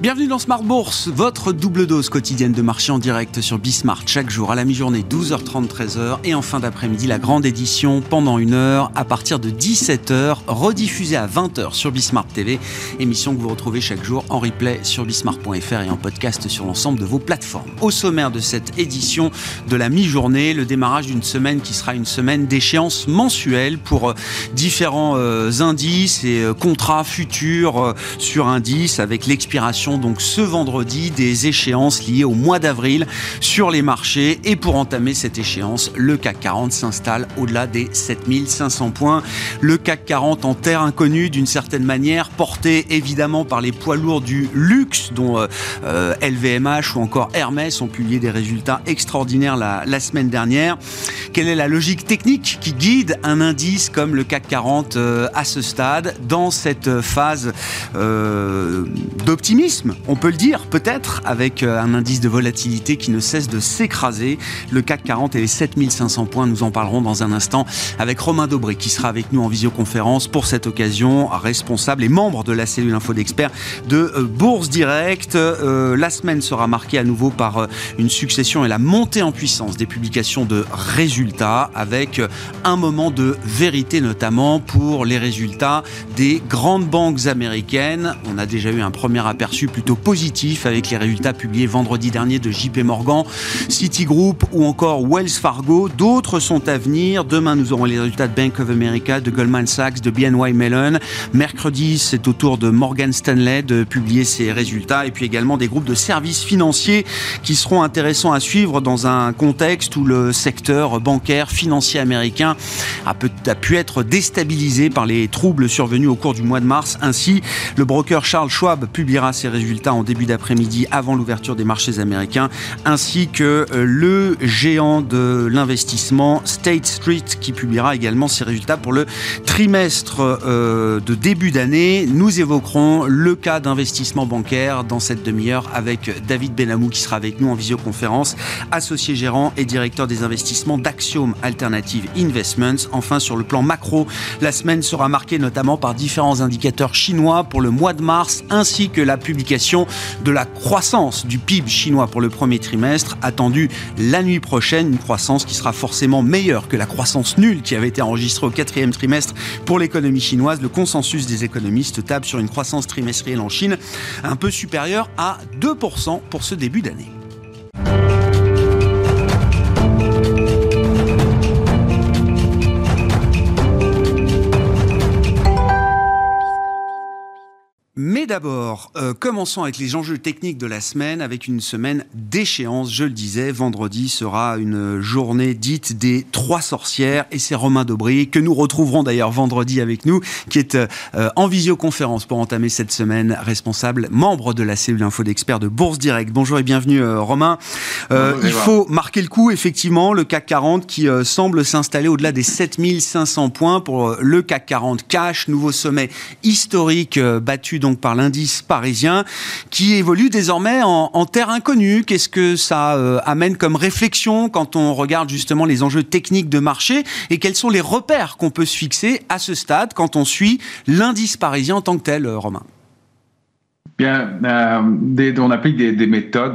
Bienvenue dans Smart Bourse, votre double dose quotidienne de marché en direct sur Bismart chaque jour à la mi-journée 12h30 13h et en fin d'après-midi la grande édition pendant une heure à partir de 17h rediffusée à 20h sur Bismart TV, émission que vous retrouvez chaque jour en replay sur bismart.fr et en podcast sur l'ensemble de vos plateformes. Au sommaire de cette édition de la mi-journée, le démarrage d'une semaine qui sera une semaine d'échéance mensuelle pour euh, différents euh, indices et euh, contrats futurs sur indices avec l'expiration donc ce vendredi des échéances liées au mois d'avril sur les marchés. Et pour entamer cette échéance, le CAC 40 s'installe au-delà des 7500 points. Le CAC 40 en terre inconnue d'une certaine manière, porté évidemment par les poids lourds du luxe dont LVMH euh, ou encore Hermès ont publié des résultats extraordinaires la, semaine dernière. Quelle est la logique technique qui guide un indice comme le CAC 40 euh, à ce stade dans cette phase euh, d'optimisme on peut le dire, peut-être, avec euh, un indice de volatilité qui ne cesse de s'écraser. Le CAC 40 et les 7500 points, nous en parlerons dans un instant avec Romain Dobré qui sera avec nous en visioconférence pour cette occasion, responsable et membre de la cellule info d'experts de euh, Bourse Direct. Euh, la semaine sera marquée à nouveau par une succession et la montée en puissance des publications de résultats avec un moment de vérité notamment pour les résultats des grandes banques américaines. On a déjà eu un premier aperçu plutôt positif avec les résultats publiés vendredi dernier de JP Morgan, Citigroup ou encore Wells Fargo. D'autres sont à venir. Demain, nous aurons les résultats de Bank of America, de Goldman Sachs, de BNY Mellon. Mercredi, c'est au tour de Morgan Stanley de publier ses résultats et puis également des groupes de services financiers qui seront intéressants à suivre dans un contexte où le secteur bancaire financier américain a, a pu être déstabilisé par les troubles survenus au cours du mois de mars. Ainsi, le broker Charles Schwab publiera ses résultats en début d'après-midi avant l'ouverture des marchés américains, ainsi que euh, le géant de l'investissement State Street qui publiera également ses résultats pour le trimestre euh, de début d'année. Nous évoquerons le cas d'investissement bancaire dans cette demi-heure avec David Benamou qui sera avec nous en visioconférence, associé gérant et directeur des investissements d'Axiom Alternative Investments. Enfin, sur le plan macro, la semaine sera marquée notamment par différents indicateurs chinois pour le mois de mars ainsi que la publication de la croissance du PIB chinois pour le premier trimestre, attendue la nuit prochaine, une croissance qui sera forcément meilleure que la croissance nulle qui avait été enregistrée au quatrième trimestre pour l'économie chinoise. Le consensus des économistes table sur une croissance trimestrielle en Chine un peu supérieure à 2% pour ce début d'année. D'abord, euh, commençons avec les enjeux techniques de la semaine, avec une semaine d'échéance. Je le disais, vendredi sera une journée dite des trois sorcières, et c'est Romain Dobry, que nous retrouverons d'ailleurs vendredi avec nous, qui est euh, en visioconférence pour entamer cette semaine, responsable, membre de la cellule info d'experts de Bourse Direct. Bonjour et bienvenue euh, Romain. il faut marquer le coup, effectivement, le CAC 40 qui semble s'installer au-delà des 7500 points pour le CAC 40 cash, nouveau sommet historique battu donc par l'indice parisien, qui évolue désormais en, terre inconnue. Qu'est-ce que ça euh, amène comme réflexion quand on regarde justement les enjeux techniques de marché et quels sont les repères qu'on peut se fixer à ce stade quand on suit l'indice parisien en tant que tel, euh, Romain? Bien, euh, on applique des, méthodes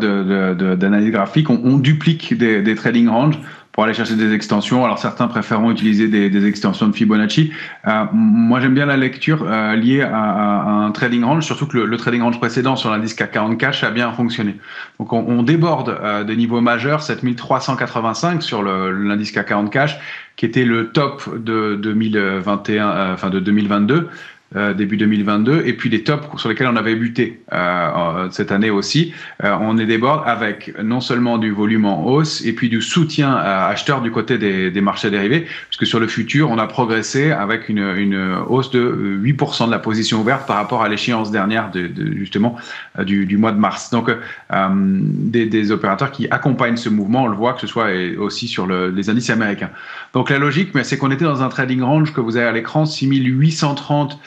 d'analyse graphique, on, duplique des, des trading ranges pour aller chercher des extensions. Alors certains préféreront utiliser des, des extensions de Fibonacci. Euh, moi j'aime bien la lecture euh, liée à, à, un trading range, surtout que le, le trading range précédent sur l'indice CAC 40 cash a bien fonctionné. Donc on, on déborde euh, des niveaux majeurs, 7385 sur l'indice CAC 40 cash, qui était le top de 2021, euh, enfin de 2022. Euh, début 2022, et puis les tops sur lesquels on avait buté euh, cette année aussi. Euh, on est déborde avec non seulement du volume en hausse, et puis du soutien à acheteurs du côté des, des, marchés dérivés, puisque sur le futur, on a progressé avec une, une hausse de 8% de la position ouverte par rapport à l'échéance dernière de, de justement du, du, mois de mars. Donc, des, des, opérateurs qui accompagnent ce mouvement, on le voit que ce soit aussi sur le, les indices américains. Donc la logique, c'est qu'on était dans un trading range que vous avez à l'écran, 6830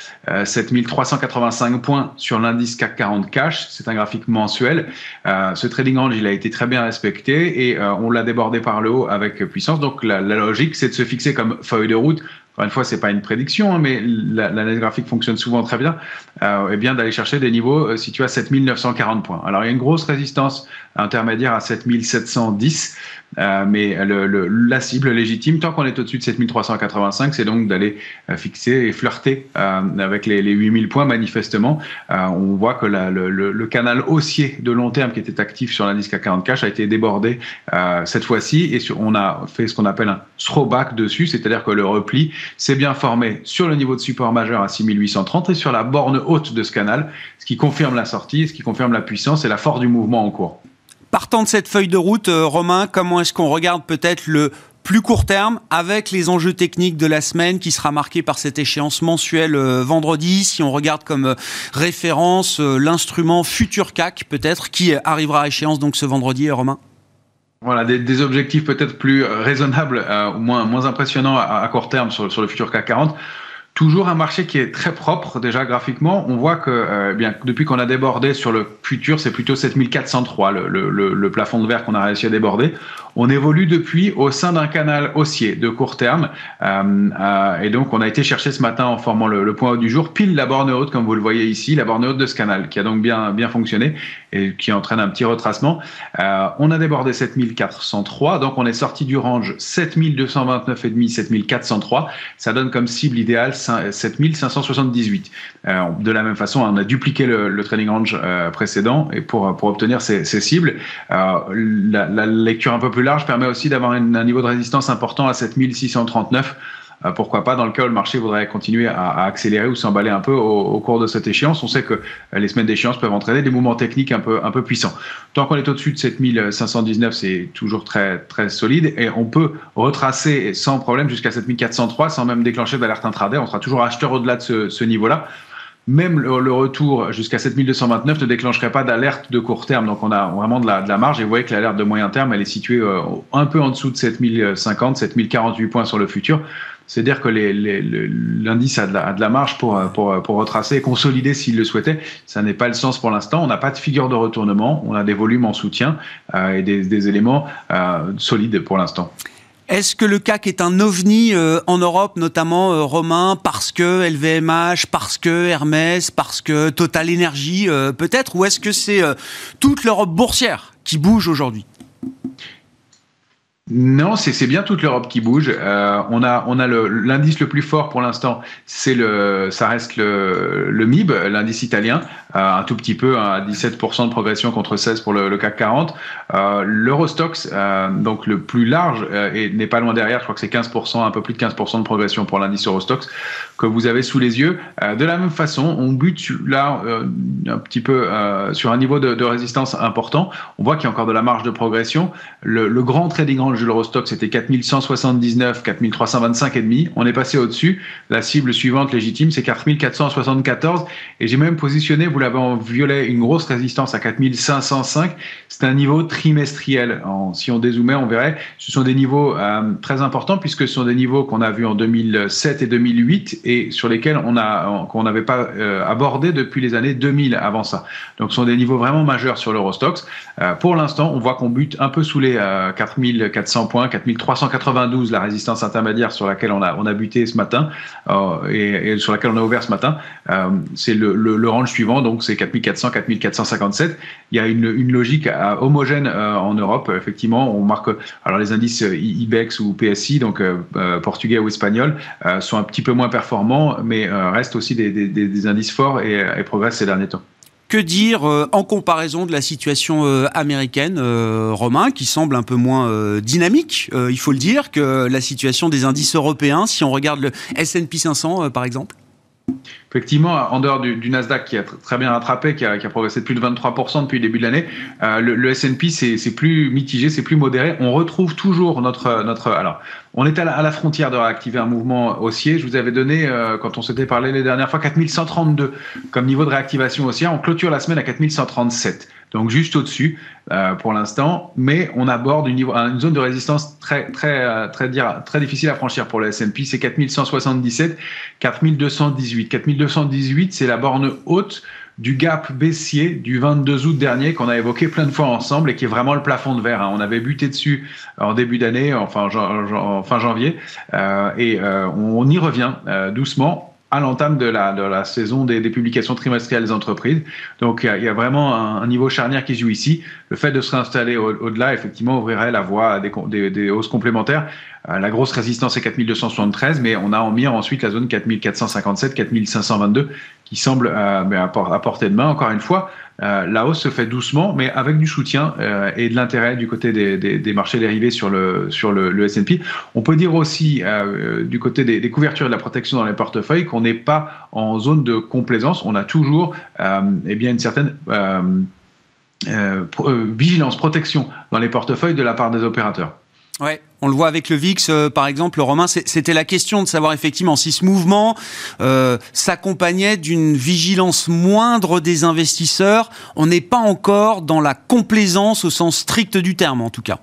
7385 euh, points sur l'indice CAC 40 cash. C'est un graphique mensuel. Euh, ce trading range, il a été très bien respecté et euh, on l'a débordé par le haut avec puissance. Donc la, logique, c'est de se fixer comme feuille de route encore une fois, c'est pas une prédiction, hein, mais l'analyse graphique fonctionne souvent très bien, euh, et bien d'aller chercher des niveaux euh, situés à 7940 points. Alors il y a une grosse résistance intermédiaire à 7710. Euh, mais le, la cible légitime, tant qu'on est au-dessus de 7385, c'est donc d'aller euh, fixer et flirter euh, avec les, les, 8000 points. Manifestement, on voit que la, le, le, canal haussier de long terme qui était actif sur l'indice CAC 40 cash a été débordé cette fois-ci et on a fait ce qu'on appelle un throwback dessus, c'est-à-dire que le repli s'est bien formé sur le niveau de support majeur à 6830 et sur la borne haute de ce canal, ce qui confirme la sortie, ce qui confirme la puissance et la force du mouvement en cours. Partant de cette feuille de route, euh, Romain, comment est-ce qu'on regarde peut-être le plus court terme avec les enjeux techniques de la semaine qui sera marqué par cette échéance mensuelle euh, vendredi? Si on regarde comme euh, référence l'instrument Futur CAC peut-être qui arrivera à échéance donc ce vendredi, Romain? Voilà, des, objectifs peut-être plus raisonnables, ou moins, moins impressionnants à, court terme sur, sur le futur CAC 40. Toujours un marché qui est très propre déjà graphiquement. On voit que euh, bien depuis qu'on a débordé sur le futur, c'est plutôt 7403 le, le, le, plafond de verre qu'on a réussi à déborder. On évolue depuis au sein d'un canal haussier de court terme euh, euh, et donc on a été chercher ce matin en formant le, point haut du jour pile la borne haute comme vous le voyez ici, la borne haute de ce canal qui a donc bien bien fonctionné et qui entraîne un petit retracement. Euh, on a débordé 7403 donc on est sorti du range 7229 et demi 7403. Ça donne comme cible idéale 7578. Euh, de la même façon, on a dupliqué le, trading range euh, précédent et pour, pour obtenir ces, cibles. Euh, la, lecture un peu plus large permet aussi d'avoir un, niveau de résistance important à 7639 euh, pourquoi pas dans le cas où le marché voudrait continuer à, accélérer ou s'emballer un peu au, cours de cette échéance. On sait que euh, les semaines d'échéance peuvent entraîner des mouvements techniques un peu, puissants. Tant qu'on est au-dessus de 7519, c'est toujours très, très solide et on peut retracer sans problème jusqu'à 7403 sans même déclencher d'alerte intraday. On sera toujours acheteur au-delà de ce niveau-là même le, retour jusqu'à 7229 ne déclencherait pas d'alerte de court terme. Donc on a vraiment de la, de la marge et vous voyez que l'alerte de moyen terme, elle est située euh, un peu en dessous de 7050, 7048 points sur le futur. C'est-à-dire que l'indice a, de la, a de la marge pour, pour, pour retracer et consolider s'il le souhaitait. Ça n'est pas le sens pour l'instant. On n'a pas de figure de retournement. On a des volumes en soutien euh, et des, des éléments euh, solides pour l'instant. Est-ce que le CAC est un ovni euh, en Europe, notamment euh, Romain, parce que LVMH, parce que Hermès, parce que Total Energy, euh, peut-être, ou est-ce que c'est toute l'Europe boursière qui bouge aujourd'hui? Non, c'est bien toute l'Europe qui bouge. Euh, on a, on a l'indice le, plus fort pour l'instant, c'est le, ça reste le, le MIB, l'indice italien, euh, un tout petit peu, hein, à 17% de progression contre 16 pour le, CAC 40. Euh, L'Eurostox, euh, donc le plus large, et n'est pas loin derrière. Je crois que c'est 15%, un peu plus de 15% de progression pour l'indice Eurostox que vous avez sous les yeux. de la même façon, on bute là un petit peu sur un niveau de, de, résistance important. On voit qu'il y a encore de la marge de progression. Le, le grand trading range de l'Eurostock, c'était 4179, 4325 et demi. On est passé au-dessus. La cible suivante légitime, c'est 4474. Et j'ai même positionné, vous l'avez en violet, une grosse résistance à 4505. C'est un niveau trimestriel. si on dézoomait, on verrait. Ce sont des niveaux euh, très importants puisque ce sont des niveaux qu'on a vus en 2007 et 2008 et sur lesquels on a qu'on n'avait pas euh, abordé depuis les années 2000 avant ça. Donc, ce sont des niveaux vraiment majeurs sur l'Eurostox. Euh, pour l'instant, on voit qu'on bute un peu sous les 4400 points, 4392 la résistance intermédiaire sur laquelle on a, buté ce matin euh, et, sur laquelle on a ouvert ce matin. Euh, c'est le, range suivant, donc c'est 4400, 4457. Il y a une, logique euh, homogène en Europe. Effectivement, on marque alors les indices IBEX ou PSI, donc portugais ou espagnol, sont un petit peu moins performants, mais restent aussi des, indices forts et progressent ces derniers temps. Que dire euh, en comparaison de la situation euh, américaine, euh, Romain, qui semble un peu moins dynamique, il faut le dire, que la situation des indices européens, si on regarde le S&P 500 par exemple? Effectivement, en dehors du, Nasdaq qui a très bien rattrapé, qui a, progressé de plus de 23% depuis le début de l'année, le, le S&P c'est plus mitigé, c'est plus modéré. On retrouve toujours notre notre alors on est à la, frontière de réactiver un mouvement haussier. Je vous avais donné, euh, quand on s'était parlé les dernières fois, 4132 comme niveau de réactivation haussière. On clôture la semaine à 4137, donc juste au-dessus euh, pour l'instant. Mais on aborde une, zone de résistance très, très, euh, très, difficile à franchir pour le S&P. C'est 4177, 4218. 4218, c'est la borne haute du gap baissier du 22 août dernier qu'on a évoqué plein de fois ensemble et qui est vraiment le plafond de verre. Hein. On avait buté dessus en début d'année, enfin fin janvier, euh, et on y revient doucement à l'entame de la, de la saison des, des, publications trimestrielles des entreprises. Donc il y, a, vraiment un, niveau charnière qui joue ici. Le fait de se réinstaller au-delà, effectivement, ouvrirait la voie à des, des, des hausses complémentaires. Euh, la grosse résistance est 4273, mais on a en mire ensuite la zone 4457, 4522 qui semble euh, à, portée de main. Encore une fois, euh, la hausse se fait doucement, mais avec du soutien euh, et de l'intérêt du côté des, des, marchés dérivés sur le, sur le, S&P. On peut dire aussi euh, du côté des, des, couvertures et de la protection dans les portefeuilles qu'on n'est pas en zone de complaisance. On a toujours eh bien une certaine vigilance, protection dans les portefeuilles de la part des opérateurs. Ouais, on le voit avec le VIX, euh, par exemple, le Romain, c'était la question de savoir effectivement si ce mouvement euh, s'accompagnait d'une vigilance moindre des investisseurs. On n'est pas encore dans la complaisance au sens strict du terme, en tout cas.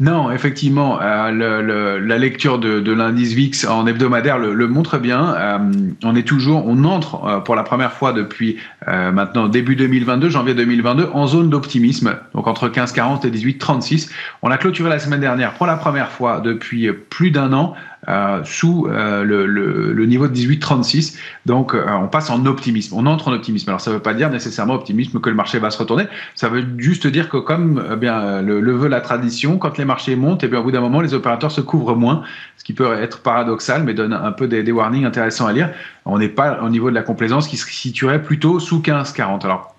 Non, effectivement, euh, la lecture de, de l'indice VIX en hebdomadaire le, montre bien. Euh, on est toujours, on entre euh, pour la première fois depuis maintenant début 2022, janvier 2022, en zone d'optimisme, donc entre 15,40 et 18,36. On a clôturé la semaine dernière pour la première fois depuis plus d'un an euh, sous euh, le, niveau de 18,36. Donc, euh, on passe en optimisme. On entre en optimisme. Alors, ça ne veut pas dire nécessairement optimisme que le marché va se retourner. Ça veut juste dire que, comme eh bien le, veut la tradition, quand les marchés montent, eh bien, au bout d'un moment, les opérateurs se couvrent moins, ce qui peut être paradoxal, mais donne un peu des, des warnings intéressants à lire. On n'est pas au niveau de la complaisance qui se situerait plutôt sous 15,40. Alors,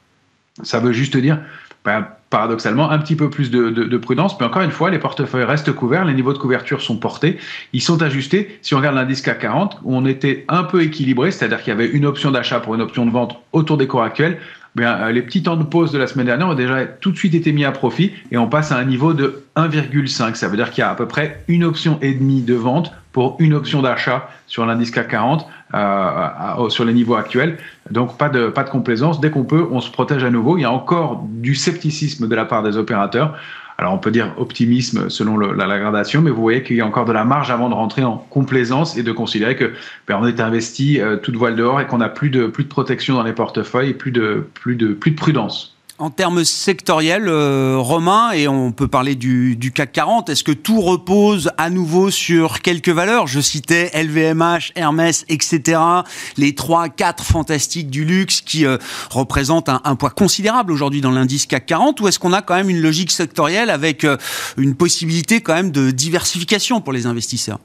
ça veut juste dire ben, paradoxalement un petit peu plus de, de, de, prudence. Mais encore une fois, les portefeuilles restent couverts, les niveaux de couverture sont portés, ils sont ajustés. Si on regarde l'indice CAC 40, on était un peu équilibré, c'est-à-dire qu'il y avait une option d'achat pour une option de vente autour des cours actuels. Bien, euh, les petits temps de pause de la semaine dernière ont déjà tout de suite été mis à profit et on passe à un niveau de 1,5. Ça veut dire qu'il y a à peu près une option et demie de vente pour une option d'achat sur l'indice CAC 40 euh, sur les niveaux actuels. Donc pas de, pas de complaisance. Dès qu'on peut, on se protège à nouveau. Il y a encore du scepticisme de la part des opérateurs. Alors on peut dire optimisme selon la, gradation, mais vous voyez qu'il y a encore de la marge avant de rentrer en complaisance et de considérer que ben, on est investi euh, toute voile dehors et qu'on n'a plus de, plus de protection dans les portefeuilles plus de, plus de, plus de prudence en termes sectoriels, euh, Romain, et on peut parler du, du CAC 40, est-ce que tout repose à nouveau sur quelques valeurs? Je citais LVMH, Hermès, etc. Les trois, quatre fantastiques du luxe qui euh, représentent un, un, poids considérable aujourd'hui dans l'indice CAC 40, ou est-ce qu'on a quand même une logique sectorielle avec euh, une possibilité quand même de diversification pour les investisseurs?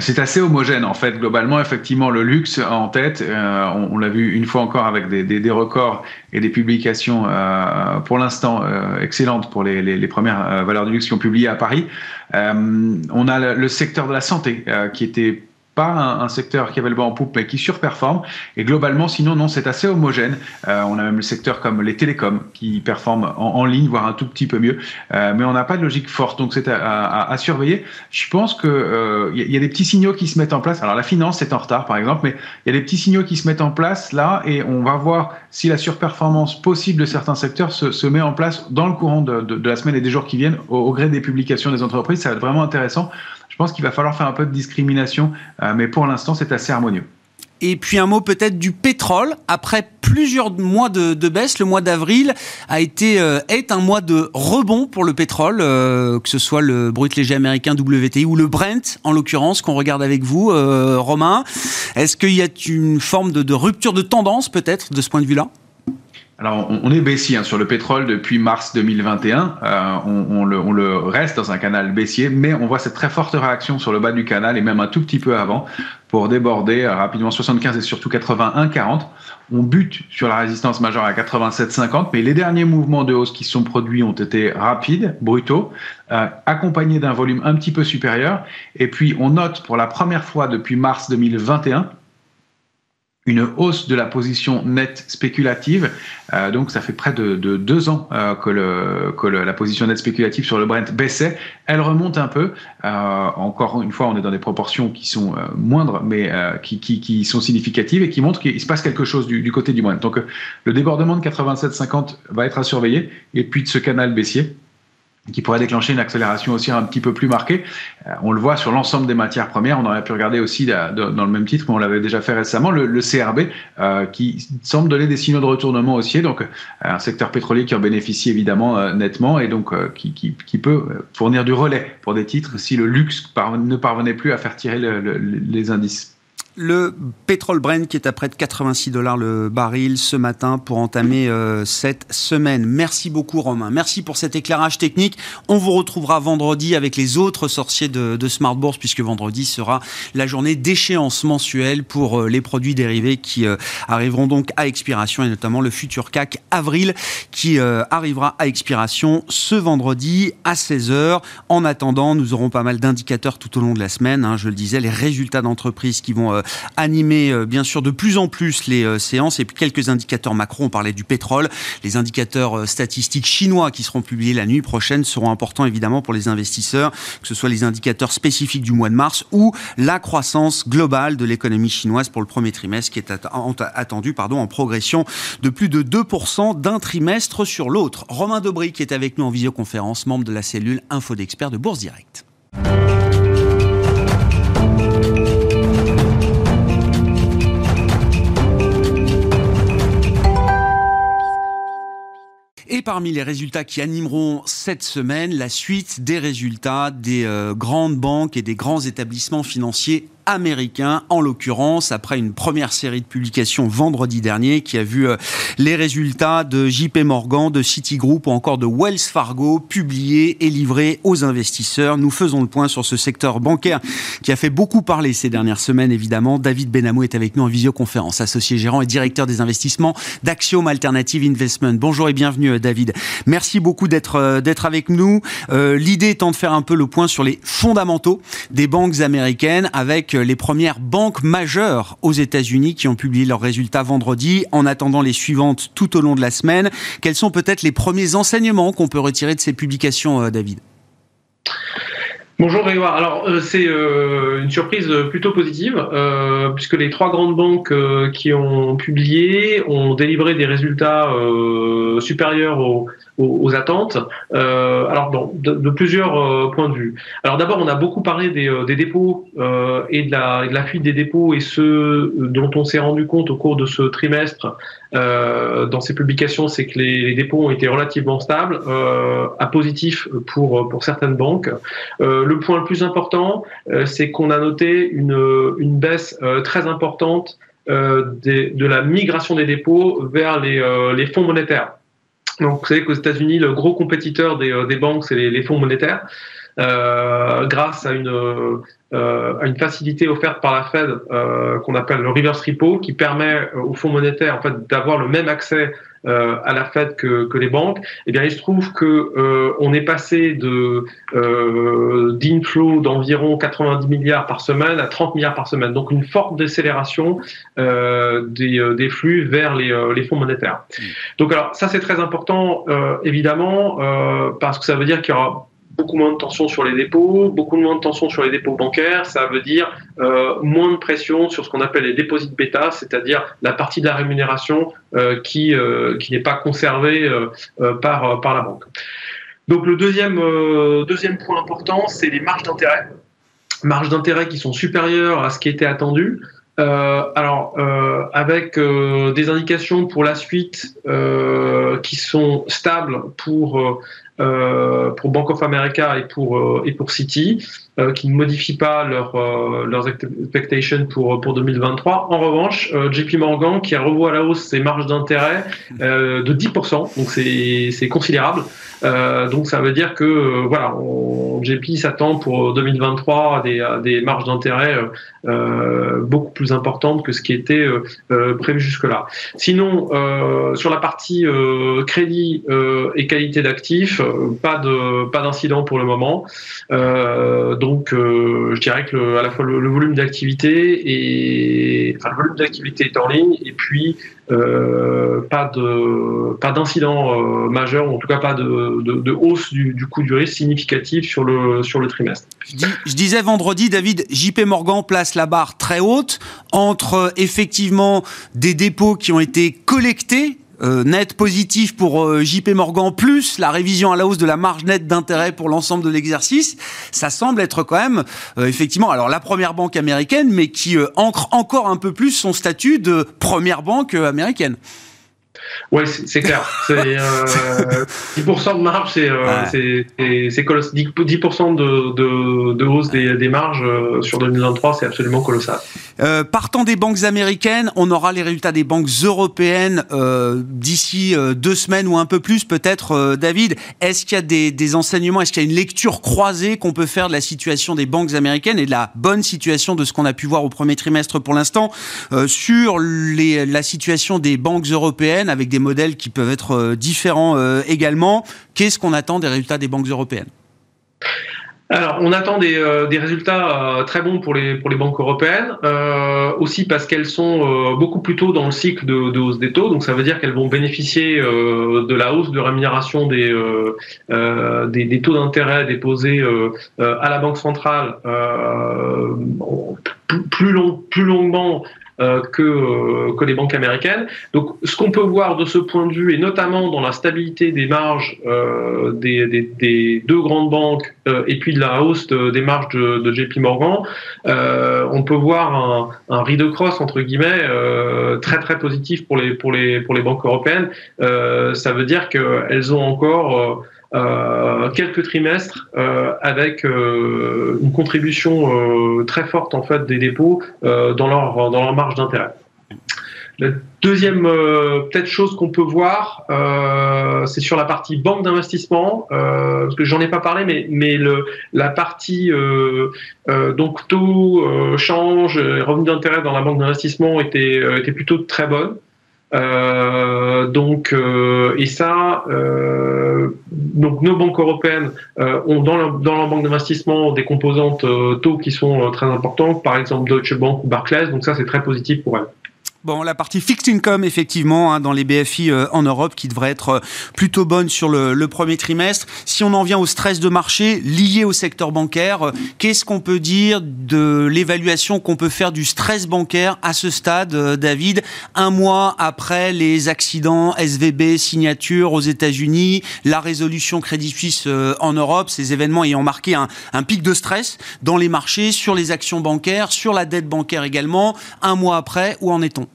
C'est assez homogène en fait. Globalement effectivement le luxe en tête euh, on, on l'a vu une fois encore avec des, des, des records et des publications euh, pour l'instant euh, excellentes pour les, les, les premières euh, valeurs du luxe qui ont publié à Paris. Euh, on a le, le, secteur de la santé euh, qui était pas un, un, secteur qui avait le vent en poupe, mais qui surperforme. Et globalement, sinon, non, c'est assez homogène. Euh, on a même le secteur comme les télécoms qui performent en, ligne, voire un tout petit peu mieux. Euh, mais on n'a pas de logique forte, donc c'est à, à, à, surveiller. Je pense que il euh, y, y, a des petits signaux qui se mettent en place. Alors la finance est en retard, par exemple, mais il y a des petits signaux qui se mettent en place là, et on va voir si la surperformance possible de certains secteurs se, se met en place dans le courant de, de, de, la semaine et des jours qui viennent, au gré des publications des entreprises. Ça va être vraiment intéressant je pense qu'il va falloir faire un peu de discrimination, euh, mais pour l'instant, c'est assez harmonieux. Et puis un mot peut-être du pétrole. Après plusieurs mois de, de baisse, le mois d'avril a été euh, est un mois de rebond pour le pétrole, euh, que ce soit le brut léger américain WTI ou le Brent en l'occurrence qu'on regarde avec vous, Romain. Est-ce qu'il y a une forme de rupture de tendance peut-être de ce point de vue-là? Alors, on, est baissier hein, sur le pétrole depuis mars 2021. Euh, on, le, on, le, reste dans un canal baissier, mais on voit cette très forte réaction sur le bas du canal et même un tout petit peu avant pour déborder euh, rapidement 75 et surtout 81,40. On bute sur la résistance majeure à 87,50, mais les derniers mouvements de hausse qui sont produits ont été rapides, brutaux, euh, accompagnés d'un volume un petit peu supérieur. Et puis, on note pour la première fois depuis mars 2021 une hausse de la position nette spéculative. Euh, donc, ça fait près de, de deux ans euh, que, le, que le, la position nette spéculative sur le Brent baissait. Elle remonte un peu. Euh, encore une fois, on est dans des proportions qui sont euh, moindres, mais euh, qui, qui, qui, sont significatives et qui montrent qu'il se passe quelque chose du, du côté du Brent. Donc, le débordement de 87,50 va être à surveiller. Et puis, de ce canal baissier, qui pourrait déclencher une accélération aussi un petit peu plus marquée. Euh, on le voit sur l'ensemble des matières premières. On aurait pu regarder aussi dans le même titre, mais on l'avait déjà fait récemment, le, CRB, euh, qui semble donner des signaux de retournement haussier. Donc, euh, un secteur pétrolier qui en bénéficie évidemment nettement et donc qui, qui, peut fournir du relais pour des titres si le luxe ne parvenait plus à faire tirer les indices. Le pétrole Brent qui est à près de 86 dollars le baril ce matin pour entamer euh, cette semaine. Merci beaucoup Romain. Merci pour cet éclairage technique. On vous retrouvera vendredi avec les autres sorciers de, Smart Bourse puisque vendredi sera la journée d'échéance mensuelle pour euh, les produits dérivés qui euh, arriveront donc à expiration et notamment le futur CAC avril qui arrivera à expiration ce vendredi à 16h. En attendant, nous aurons pas mal d'indicateurs tout au long de la semaine. Hein, je le disais, les résultats d'entreprises qui vont animer euh, bien sûr de plus en plus les euh, séances et puis quelques indicateurs macro. On parlait du pétrole. Les indicateurs euh, statistiques chinois qui seront publiés la nuit prochaine seront importants évidemment pour les investisseurs, que ce soit les indicateurs spécifiques du mois de mars ou la croissance globale de l'économie chinoise pour le premier trimestre qui est attendu pardon, en progression de plus de 2% d'un trimestre sur l'autre. Romain Dobry qui est avec nous en visioconférence, membre de la cellule Info d'experts de Bourse Direct. Et parmi les résultats qui animeront cette semaine, la suite des résultats des euh, grandes banques et des grands établissements financiers américain, en l'occurrence, après une première série de publications vendredi dernier qui a vu euh, les résultats de JP Morgan, de Citigroup ou encore de Wells Fargo publiés et livrés aux investisseurs. Nous faisons le point sur ce secteur bancaire qui a fait beaucoup parler ces dernières semaines, évidemment. David Benamou est avec nous en visioconférence, associé gérant et directeur des investissements d'Axiom Alternative Investment. Bonjour et bienvenue, euh, David. Merci beaucoup d'être euh, d'être avec nous. L'idée étant de faire un peu le point sur les fondamentaux des banques américaines avec les premières banques majeures aux États-Unis qui ont publié leurs résultats vendredi, en attendant les suivantes tout au long de la semaine. Quels sont peut-être les premiers enseignements qu'on peut retirer de ces publications, euh, David? Bonjour Grégoire. Alors euh, c'est euh, une surprise plutôt positive puisque les trois grandes banques qui ont publié ont délivré des résultats supérieurs aux, aux, attentes. Euh, alors, de, plusieurs euh, points de vue. Alors, d'abord, on a beaucoup parlé des, euh, des dépôts euh, et, de la, de la, fuite des dépôts et ce dont on s'est rendu compte au cours de ce trimestre euh, dans ces publications, c'est que les, les, dépôts ont été relativement stables, euh, à positif pour, pour certaines banques. le point le plus important, c'est qu'on a noté une, une baisse très importante des, de la migration des dépôts vers les, les fonds monétaires. Donc, vous savez qu'aux États-Unis, le gros compétiteur des, euh, banques, c'est les, fonds monétaires. Euh, grâce à une, euh, facilité offerte par la Fed euh, qu'on appelle le reverse repo, qui permet aux fonds monétaires en fait d'avoir le même accès euh, à la Fed que, que, les banques, eh bien, il se trouve que euh, on est passé de euh, d'inflow d'environ 90 milliards par semaine à 30 milliards par semaine. Donc, une forte décélération euh, des, euh, des, flux vers les, les fonds monétaires. Mmh. Donc, alors, ça, c'est très important, évidemment, parce que ça veut dire qu'il y aura beaucoup moins de tension sur les dépôts, beaucoup moins de tension sur les dépôts bancaires, ça veut dire euh, moins de pression sur ce qu'on appelle les dépôts bêta, c'est-à-dire la partie de la rémunération euh, qui, euh, qui n'est pas conservée par, par la banque. Donc le deuxième, deuxième point important, c'est les marges d'intérêt. Marges d'intérêt qui sont supérieures à ce qui était attendu. Alors, avec des indications pour la suite qui sont stables pour pour Bank of America et pour et pour Citi, qui ne modifient pas leur, leurs expectations pour pour 2023. En revanche, JP Morgan qui revu à la hausse ses marges d'intérêt de 10%, donc c'est considérable. donc ça veut dire que voilà, on, JP s'attend pour 2023 à des, à des marges d'intérêt beaucoup plus importante que ce qui était euh, euh, prévu jusque-là. Sinon, euh, sur la partie crédit et qualité d'actifs, pas de pas d'incident pour le moment. donc, je dirais que à la fois le, volume d'activité et le volume d'activité est en ligne et puis euh, pas de pas d'incident euh, majeur ou en tout cas pas de, de, hausse du, coût du risque significatif sur le sur le trimestre. Je, disais vendredi, David, JP Morgan place la barre très haute entre effectivement des dépôts qui ont été collectés net positif pour JP Morgan plus la révision à la hausse de la marge nette d'intérêt pour l'ensemble de l'exercice, ça semble être quand même effectivement alors la première banque américaine, mais qui ancre encore un peu plus son statut de première banque américaine. Oui, c'est clair. 10% euh, de marge, c'est euh, 10%, de, de, hausse des, des marges euh, sur 2023, c'est absolument colossal. Euh, partant des banques américaines, on aura les résultats des banques européennes euh, d'ici deux semaines ou un peu plus, peut-être. David, est-ce qu'il y a des, des enseignements, est-ce qu'il y a une lecture croisée qu'on peut faire de la situation des banques américaines et de la bonne situation de ce qu'on a pu voir au premier trimestre pour l'instant sur les, la situation des banques européennes avec des modèles qui peuvent être différents également Qu'est-ce qu'on attend des résultats des banques européennes? Alors, on attend des, euh, résultats euh, très bons pour les, pour les banques européennes, euh, aussi parce qu'elles sont beaucoup plus tôt dans le cycle de, de, hausse des taux. Donc, ça veut dire qu'elles vont bénéficier de la hausse de rémunération des, des, des, taux d'intérêt déposés à la Banque centrale plus, long, plus longuement euh, que, euh, que les banques américaines. Donc, ce qu'on peut voir de ce point de vue, et notamment dans la stabilité des marges euh, des, des, des, deux grandes banques et puis de la hausse des marges de, de JP Morgan, on peut voir un, un rideau cross entre guillemets très très positif pour les pour les pour les banques européennes. ça veut dire qu'elles ont encore euh, quelques trimestres euh, avec euh, une contribution très forte en fait des dépôts dans leur dans leur marge d'intérêt. La deuxième peut-être chose qu'on peut voir, c'est sur la partie banque d'investissement, parce que j'en ai pas parlé, mais mais le la partie donc taux, change, revenu d'intérêt dans la banque d'investissement était était plutôt très bonne. Euh, donc, euh, et ça, euh, donc nos banques européennes euh, ont dans leur, dans leur banque d'investissement des composantes euh, taux qui sont très importantes, par exemple Deutsche Bank ou Barclays. Donc ça, c'est très positif pour elles. Bon, la partie fixed income, effectivement, hein, dans les BFI euh, en Europe, qui devrait être euh, plutôt bonne sur le, le, premier trimestre. Si on en vient au stress de marché lié au secteur bancaire, euh, qu'est-ce qu'on peut dire de l'évaluation qu'on peut faire du stress bancaire à ce stade, David, un mois après les accidents SVB, signature aux États-Unis, la résolution Crédit Suisse en Europe, ces événements ayant marqué un, un pic de stress dans les marchés, sur les actions bancaires, sur la dette bancaire également. Un mois après, où en est-on?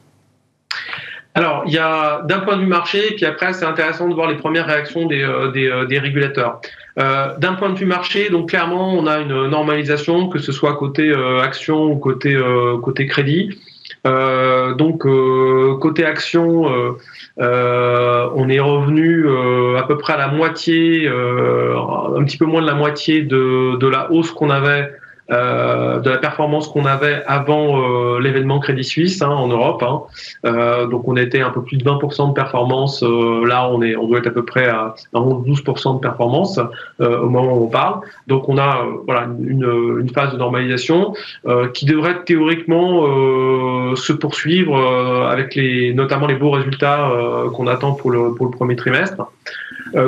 Alors, il y a d'un point de vue marché, puis après, c'est intéressant de voir les premières réactions des, euh, euh, des régulateurs. Euh, d'un point de vue marché, donc clairement, on a une normalisation, que ce soit côté action ou côté, côté crédit. donc, côté action, on est revenu à peu près à la moitié, un petit peu moins de la moitié de, de la hausse qu'on avait euh, de la performance qu'on avait avant euh, l'événement Crédit Suisse hein, en Europe. Hein. Euh, donc on était un peu plus de 20% de performance. Là, on est, on doit être à peu près à 12% de performance au moment où on parle. Donc on a voilà une, une, phase de normalisation qui devrait théoriquement se poursuivre avec les, notamment les beaux résultats qu'on attend pour le, pour le premier trimestre.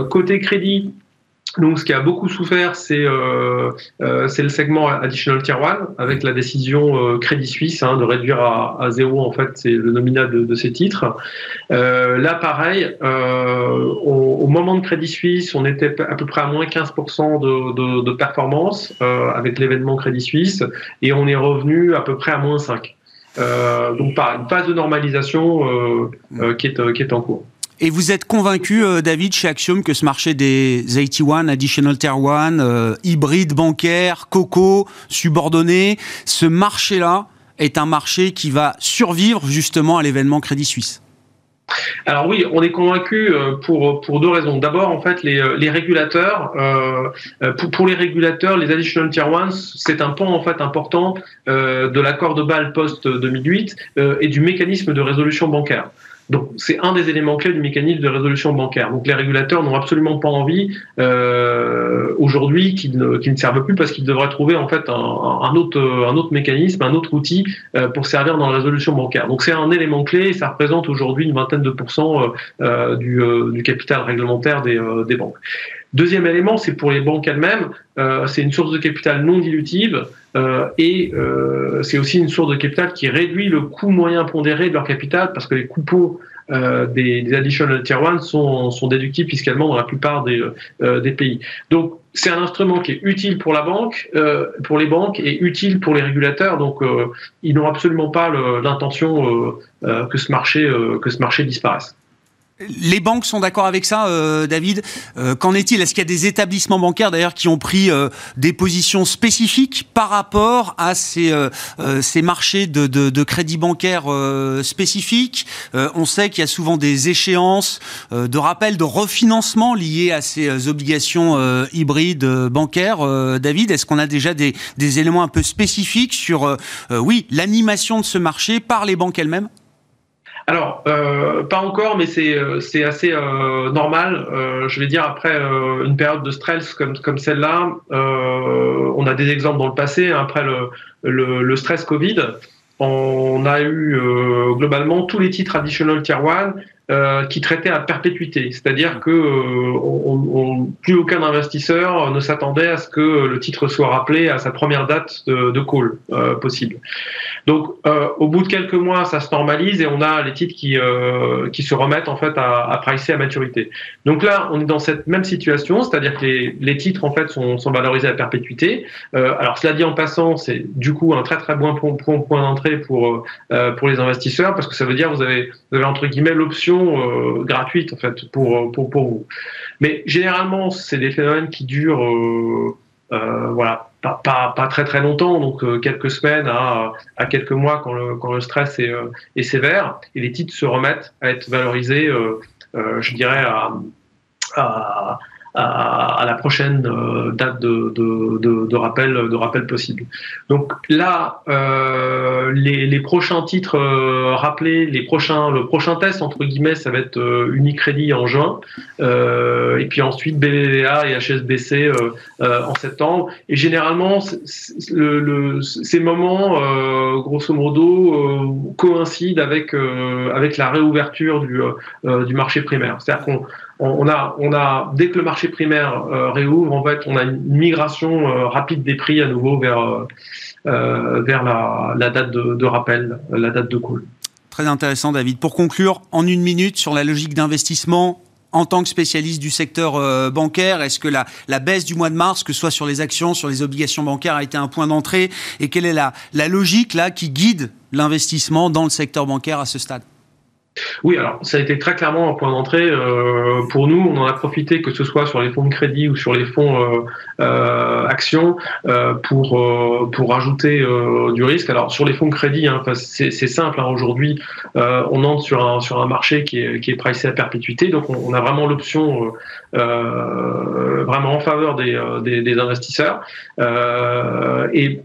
côté crédit, donc, ce qui a beaucoup souffert, c'est euh, euh, le segment additional tier 1 avec la décision euh, Crédit Suisse hein, de réduire à, à, zéro en fait c'est le nominal de, de, ces titres. Euh, là, pareil, euh, au, au, moment de Crédit Suisse, on était à peu près à moins 15% de, de, de, performance euh, avec l'événement Crédit Suisse et on est revenu à peu près à moins 5. donc, par une phase de normalisation qui est, qui est en cours. Et vous êtes convaincu, euh, David, chez Axiom, que ce marché des 81, Additional Tier 1, euh, hybride bancaire, coco, subordonné, ce marché-là est un marché qui va survivre justement à l'événement Crédit Suisse? Alors oui, on est convaincu euh, pour, deux raisons. D'abord, en fait, les, régulateurs, pour, les régulateurs, les additional tier 1, c'est un point en fait important de l'accord de Bâle post 2008 euh, et du mécanisme de résolution bancaire. Donc c'est un des éléments clés du mécanisme de résolution bancaire. Donc les régulateurs n'ont absolument pas envie euh, aujourd'hui qu'ils ne, servent plus parce qu'ils devraient trouver en fait un, autre, un autre mécanisme, un autre outil euh, pour servir dans la résolution bancaire. Donc c'est un élément clé et ça représente aujourd'hui une vingtaine de pourcents euh, du, capital réglementaire des banques. Deuxième élément, c'est pour les banques elles-mêmes, euh, c'est une source de capital non dilutive euh, et euh, c'est aussi une source de capital qui réduit le coût moyen pondéré de leur capital parce que les coupons des, des, additional tier 1 sont, sont déductibles fiscalement dans la plupart des, des pays. Donc c'est un instrument qui est utile pour la banque, pour les banques et utile pour les régulateurs. Donc ils n'ont absolument pas l'intention que ce marché que ce marché disparaisse. Les banques sont d'accord avec ça, euh, David. Euh, qu'en est-il? Est-ce qu'il y a des établissements bancaires d'ailleurs qui ont pris euh, des positions spécifiques par rapport à ces, ces marchés de, de, de crédit bancaire spécifiques? On sait qu'il y a souvent des échéances de rappel, de refinancement liées à ces obligations hybrides bancaires. David, est-ce qu'on a déjà des, des, éléments un peu spécifiques sur, oui, l'animation de ce marché par les banques elles-mêmes? Alors, euh, pas encore, mais c'est euh, assez euh, normal. je vais dire, après une période de stress comme, celle-là, on a des exemples dans le passé, hein, après le, stress Covid, on a eu globalement tous les titres additional tier 1 euh, qui traitait à perpétuité, c'est-à-dire que plus aucun investisseur ne s'attendait à ce que le titre soit rappelé à sa première date de, call possible. Donc, au bout de quelques mois, ça se normalise et on a les titres qui qui se remettent en fait à, à pricer à maturité. Donc là, on est dans cette même situation, c'est-à-dire que les, les, titres en fait sont, sont valorisés à perpétuité. alors, cela dit en passant, c'est du coup un très très bon point, point d'entrée pour pour les investisseurs parce que ça veut dire vous avez vous avez entre guillemets l'option euh, gratuite en fait pour, pour, pour vous. Mais généralement, c'est des phénomènes qui durent euh, euh, voilà, pas, pas, pas, très très longtemps, donc quelques semaines à, à, quelques mois quand le, quand le stress est, est, sévère, et les titres se remettent à être valorisés, je dirais, à, à, à, la prochaine euh, date de, de, de, rappel, de rappel possible. Donc là, euh, les, les, prochains titres euh, rappelés, les prochains, le prochain test entre guillemets, ça va être euh, Unicredit en juin, et puis ensuite BBVA et HSBC en septembre. Et généralement, le, le, ces moments, grosso modo, coïncident avec avec la réouverture du du marché primaire. C'est-à-dire qu'on on a, dès que le marché primaire euh, réouvre, en fait, on a une migration euh, rapide des prix à nouveau vers, euh, vers la, date de, rappel, la date de call. Très intéressant, David. Pour conclure, en une minute, sur la logique d'investissement, en tant que spécialiste du secteur bancaire, est-ce que la, la, baisse du mois de mars, que ce soit sur les actions, sur les obligations bancaires, a été un point d'entrée? Et quelle est la, la logique là qui guide l'investissement dans le secteur bancaire à ce stade? Oui, alors ça a été très clairement un point d'entrée. Euh, pour nous, on en a profité, que ce soit sur les fonds de crédit ou sur les fonds euh, euh, actions, pour, pour rajouter du risque. Alors sur les fonds de crédit, hein, c'est simple. Hein, Aujourd'hui, on entre sur un, sur un marché qui est, qui est pricé à perpétuité. Donc on, a vraiment l'option vraiment en faveur des, des, des investisseurs. et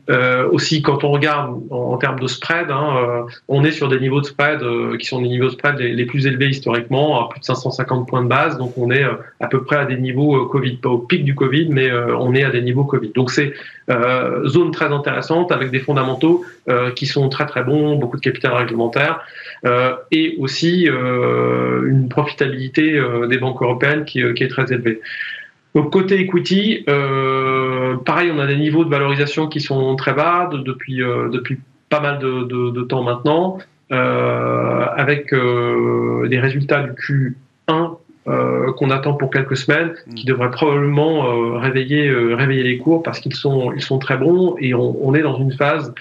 aussi, quand on regarde en, termes de spread, hein, on est sur des niveaux de spread qui sont des niveaux de spread les, plus élevés historiquement, à plus de 550 points de base. Donc on est euh, à peu près à des niveaux euh, Covid, pas au pic du Covid, mais euh, on est à des niveaux Covid. Donc c'est zone très intéressante avec des fondamentaux qui sont très très bons, beaucoup de capital réglementaire et aussi une profitabilité des banques européennes qui, est très élevée. Donc côté equity, pareil, on a des niveaux de valorisation qui sont très bas depuis depuis pas mal de temps maintenant. Euh, avec euh, les résultats du Q1 euh, qu'on attend pour quelques semaines, mm. qui devraient probablement euh, réveiller, euh, réveiller les cours parce qu'ils sont, ils sont très bons et on, on est dans une phase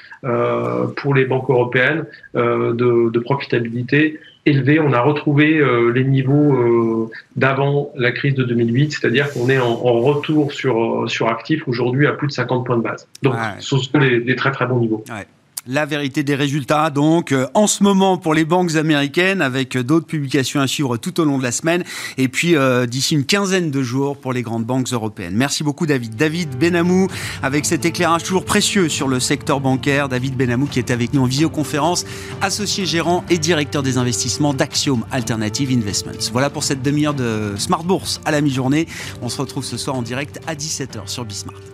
pour les banques européennes de, de, profitabilité élevée. On a retrouvé les niveaux d'avant la crise de 2008, c'est-à-dire qu'on est en, en, retour sur, sur actif aujourd'hui à plus de 50 points de base. Donc, ce sont des, très très bons niveaux. Ouais la vérité des résultats, donc euh, en ce moment pour les banques américaines, avec euh, d'autres publications à suivre tout au long de la semaine, et puis euh, d'ici une quinzaine de jours pour les grandes banques européennes. Merci beaucoup David. David Benamou, avec cet éclairage toujours précieux sur le secteur bancaire. David Benamou qui est avec nous en visioconférence, associé gérant et directeur des investissements d'Axiom Alternative Investments. Voilà pour cette demi-heure de Smart Bourse à la mi-journée. On se retrouve ce soir en direct à 17h sur Bismart.